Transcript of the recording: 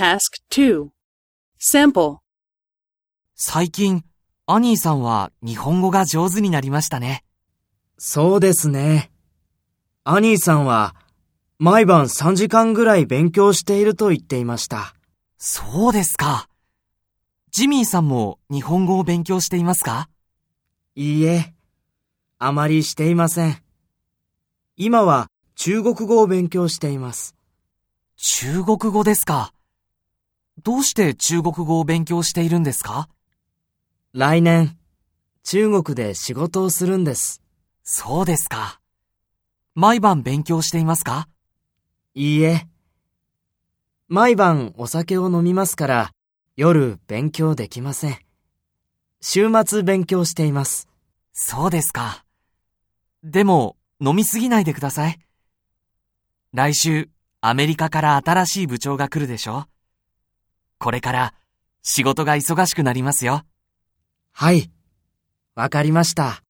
Task 2 Sample 最近、アニーさんは日本語が上手になりましたね。そうですね。アニーさんは毎晩3時間ぐらい勉強していると言っていました。そうですか。ジミーさんも日本語を勉強していますか？いいえ、あまりしていません。今は中国語を勉強しています。中国語ですか。どうして中国語を勉強しているんですか？来年、中国で仕事をするんです。そうですか。毎晩勉強していますか？いいえ。毎晩お酒を飲みますから、夜勉強できません。週末勉強しています。そうですか。でも、飲みすぎないでください。来週、アメリカから新しい部長が来るでしょ？これから、仕事が忙しくなりますよ。はい。わかりました。